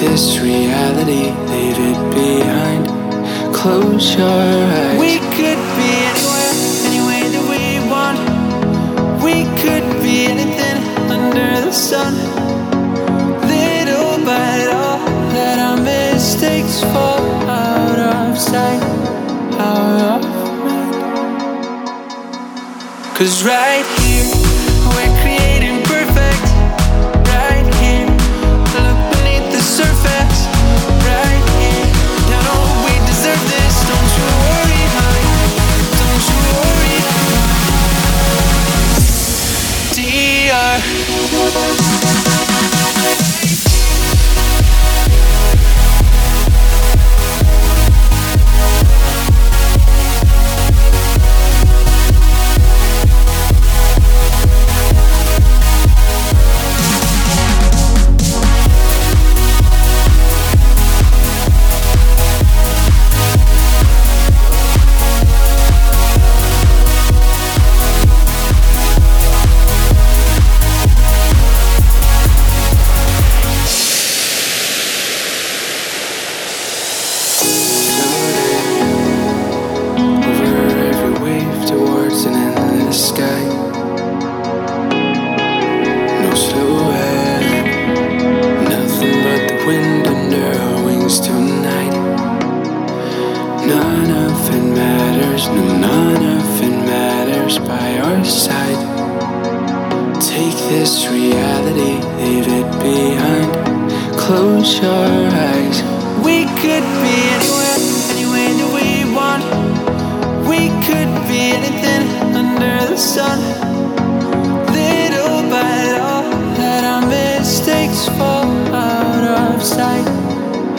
this reality, leave it behind. Close your eyes. We could be anywhere, anyway that we want. We could be anything under the sun. Little by little, let our mistakes fall out of sight, out of mind. Cause right here, Dear. Side. Take this reality, leave it behind. Close your eyes. We could be anywhere, anyway that we want. We could be anything under the sun. Little by little, let our mistakes fall out of sight,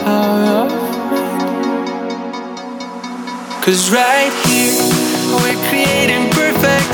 out of. Cause right here, we're creating perfect.